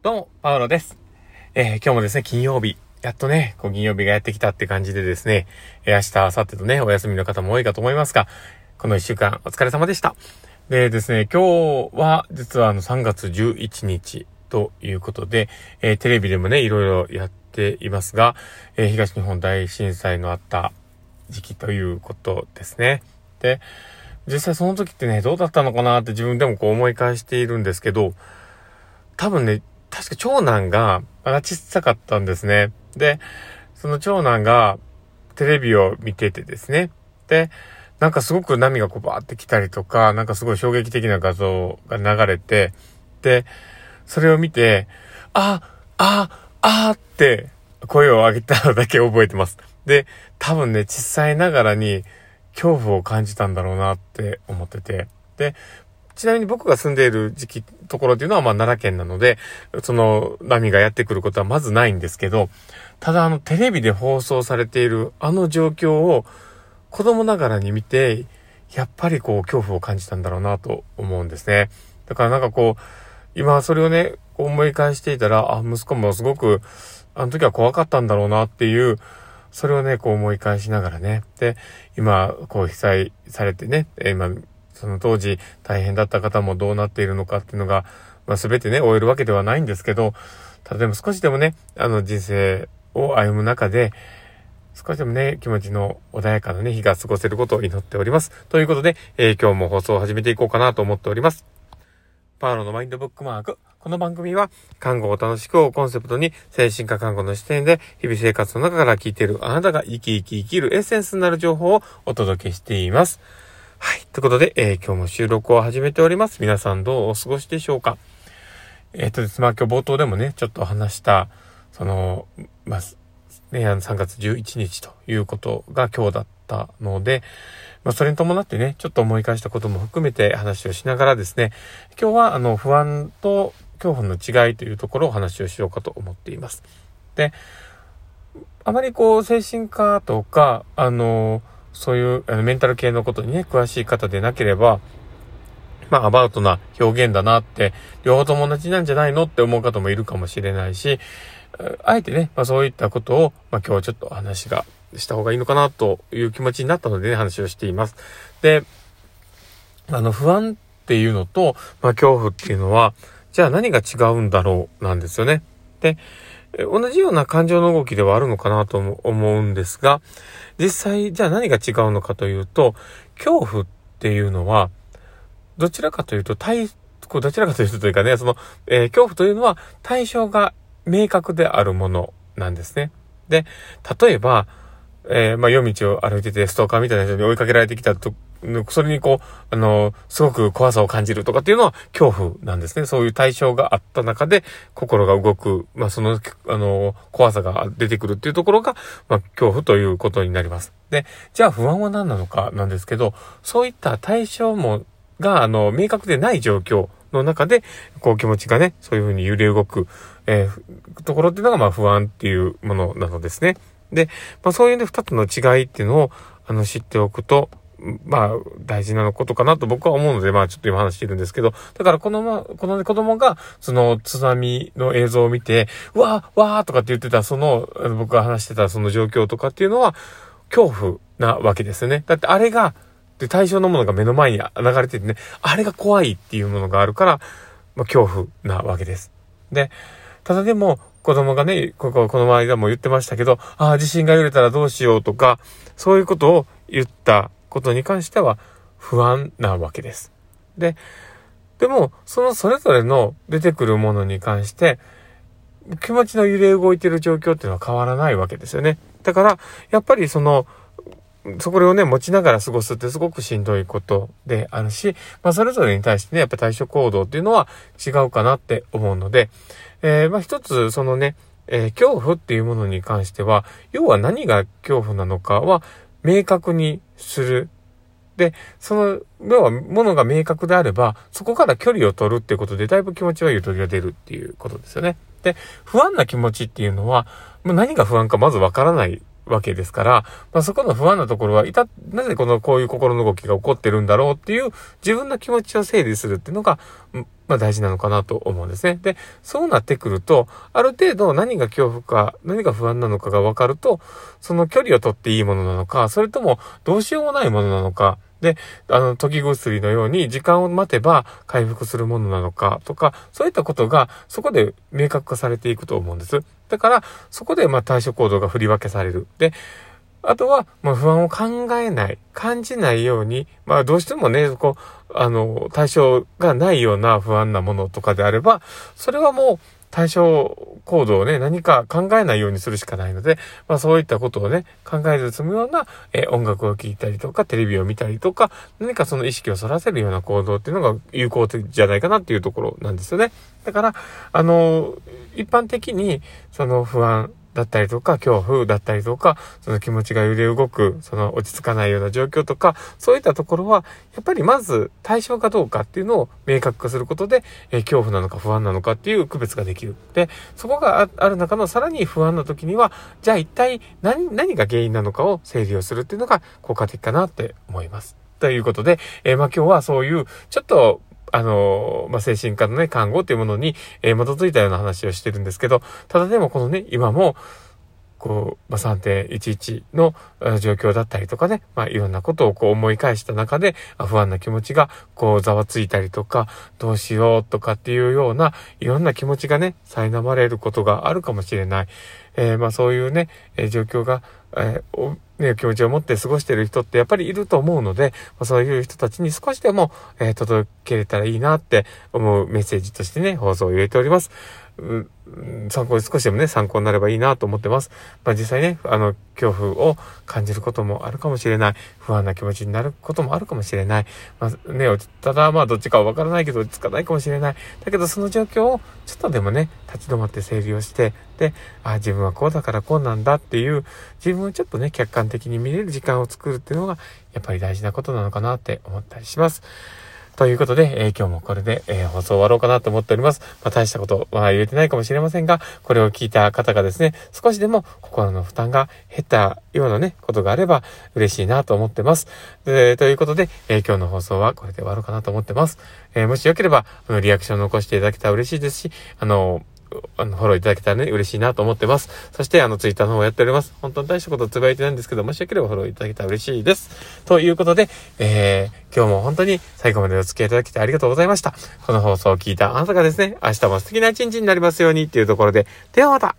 どうも、パウロです。えー、今日もですね、金曜日。やっとね、こう金曜日がやってきたって感じでですね、えー、明日、明後日とね、お休みの方も多いかと思いますが、この一週間お疲れ様でした。でですね、今日は実はあの3月11日ということで、えー、テレビでもね、いろいろやっていますが、えー、東日本大震災のあった時期ということですね。で、実際その時ってね、どうだったのかなって自分でもこう思い返しているんですけど、多分ね、確か長男が、まだ小さかったんですね。で、その長男がテレビを見ててですね。で、なんかすごく波がこうバーって来たりとか、なんかすごい衝撃的な画像が流れて、で、それを見て、あ、あ、あって声を上げたのだけ覚えてます。で、多分ね、小さいながらに恐怖を感じたんだろうなって思ってて、で、ちなみに僕が住んでいる時期、ところっていうのはまあ奈良県なので、その波がやってくることはまずないんですけど、ただあのテレビで放送されているあの状況を子供ながらに見て、やっぱりこう恐怖を感じたんだろうなと思うんですね。だからなんかこう、今それをね、思い返していたら、あ、息子もすごく、あの時は怖かったんだろうなっていう、それをね、こう思い返しながらね。で、今、こう被災されてね、今、その当時大変だった方もどうなっているのかっていうのが、まあ全てね、終えるわけではないんですけど、ただでも少しでもね、あの人生を歩む中で、少しでもね、気持ちの穏やかなね、日が過ごせることを祈っております。ということで、えー、今日も放送を始めていこうかなと思っております。パーロのマインドブックマーク。この番組は、看護を楽しくをコンセプトに、精神科看護の視点で、日々生活の中から聞いているあなたが生き生き生きるエッセンスになる情報をお届けしています。はい。ということで、えー、今日も収録を始めております。皆さんどうお過ごしでしょうか？えっ、ー、とですね、まあ今日冒頭でもね、ちょっと話した、その、まあ、ね、あの3月11日ということが今日だったので、まあそれに伴ってね、ちょっと思い返したことも含めて話をしながらですね、今日はあの不安と恐怖の違いというところを話をしようかと思っています。で、あまりこう精神科とか、あの、そういうメンタル系のことにね、詳しい方でなければ、まあ、アバウトな表現だなって、両方とも同じなんじゃないのって思う方もいるかもしれないし、あえてね、まあそういったことを、まあ今日はちょっと話がした方がいいのかなという気持ちになったのでね、話をしています。で、あの、不安っていうのと、まあ恐怖っていうのは、じゃあ何が違うんだろうなんですよね。で、同じような感情の動きではあるのかなと思うんですが、実際、じゃあ何が違うのかというと、恐怖っていうのは、どちらかというと、対、どちらかというとというかね、その、えー、恐怖というのは対象が明確であるものなんですね。で、例えば、えー、まあ、夜道を歩いててストーカーみたいな人に追いかけられてきたとそれにこう、あの、すごく怖さを感じるとかっていうのは恐怖なんですね。そういう対象があった中で心が動く、まあその、あの、怖さが出てくるっていうところが、まあ恐怖ということになります。で、じゃあ不安は何なのかなんですけど、そういった対象も、が、あの、明確でない状況の中で、こう気持ちがね、そういうふうに揺れ動く、えー、ところっていうのが、まあ不安っていうものなのですね。で、まあそういうね、二つの違いっていうのを、あの、知っておくと、まあ、大事なことかなと僕は思うので、まあ、ちょっと今話してるんですけど、だからこのま、この子供が、その津波の映像を見て、わー、わーとかって言ってた、その、僕が話してたその状況とかっていうのは、恐怖なわけですよね。だってあれが、で、対象のものが目の前に流れててね、あれが怖いっていうものがあるから、まあ、恐怖なわけです。で、ただでも、子供がね、ここ、この間も言ってましたけど、ああ、地震が揺れたらどうしようとか、そういうことを言ったことに関しては不安なわけです。で、でも、そのそれぞれの出てくるものに関して、気持ちの揺れ動いてる状況っていうのは変わらないわけですよね。だから、やっぱりその、そこをね、持ちながら過ごすってすごくしんどいことであるし、まあそれぞれに対してね、やっぱ対処行動っていうのは違うかなって思うので、えー、まあ一つそのね、えー、恐怖っていうものに関しては、要は何が恐怖なのかは明確にする。で、その、要は、ものが明確であれば、そこから距離を取るっていうことで、だいぶ気持ちはゆとりが出るっていうことですよね。で、不安な気持ちっていうのは、もう何が不安かまずわからないわけですから、まあ、そこの不安なところは、いた、なぜこのこういう心の動きが起こってるんだろうっていう自分の気持ちを整理するっていうのが、まあ大事なのかなと思うんですね。で、そうなってくると、ある程度何が恐怖か、何が不安なのかが分かると、その距離を取っていいものなのか、それともどうしようもないものなのか、で、あの、時薬のように時間を待てば回復するものなのかとか、そういったことがそこで明確化されていくと思うんです。だから、そこでまあ対処行動が振り分けされる。で、あとは、まあ、不安を考えない、感じないように、まあ、どうしてもね、こう、あの、対象がないような不安なものとかであれば、それはもう、対象行動をね、何か考えないようにするしかないので、まあそういったことをね、考えず済むような、え音楽を聴いたりとか、テレビを見たりとか、何かその意識を反らせるような行動っていうのが有効じゃないかなっていうところなんですよね。だから、あの、一般的に、その不安、だったりとか、恐怖だったりとか、その気持ちが揺れ動く、その落ち着かないような状況とか、そういったところは、やっぱりまず対象かどうかっていうのを明確化することで、えー、恐怖なのか不安なのかっていう区別ができる。で、そこがある中のさらに不安な時には、じゃあ一体何、何が原因なのかを整理をするっていうのが効果的かなって思います。ということで、えー、まあ今日はそういう、ちょっとあの、まあ、精神科のね、看護っていうものに、えー、基づいたような話をしてるんですけど、ただでもこのね、今も、こう、まあ、3.11の状況だったりとかね、まあ、いろんなことをこう思い返した中で、不安な気持ちがこうざわついたりとか、どうしようとかっていうような、いろんな気持ちがね、苛まれることがあるかもしれない。えー、まあそういうね、えー、状況が、えー、ね、気持ちを持って過ごしてる人ってやっぱりいると思うので、まあ、そういう人たちに少しでも、え、届けれたらいいなって思うメッセージとしてね、放送を入れております。参考に少しでもね、参考になればいいなと思ってます。まあ実際ね、あの、恐怖を感じることもあるかもしれない。不安な気持ちになることもあるかもしれない。まあね、ただまあどっちかはわからないけど落ち着かないかもしれない。だけどその状況をちょっとでもね、立ち止まって整理をして、で、あ、自分はこうだからこうなんだっていう、自分をちょっとね、客観的に見れる時間を作るっていうのが、やっぱり大事なことなのかなって思ったりします。ということで、えー、今日もこれで、えー、放送終わろうかなと思っております。まあ、大したことは言えてないかもしれませんが、これを聞いた方がですね、少しでも心の負担が減ったようなね、ことがあれば嬉しいなと思ってます。でということで、え、今日の放送はこれで終わろうかなと思ってます。えもしよければ、あの、リアクション残していただけたら嬉しいですし、あの、あの、フォローいただけたらね、嬉しいなと思ってます。そして、あの、ツイッターの方をやっております。本当に大したことつぶやいてないんですけど、もしよければフォローいただけたら嬉しいです。ということで、えー、今日も本当に最後までお付き合いいただきありがとうございました。この放送を聞いたあなたがですね、明日も素敵な一日になりますようにっていうところで、ではまた